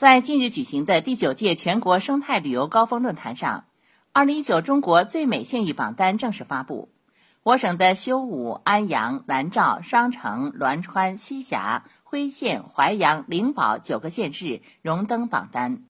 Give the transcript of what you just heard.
在近日举行的第九届全国生态旅游高峰论坛上，二零一九中国最美县域榜单正式发布，我省的修武、安阳、南召、商城、栾川、西峡、辉县、淮阳、灵宝九个县市荣登榜单。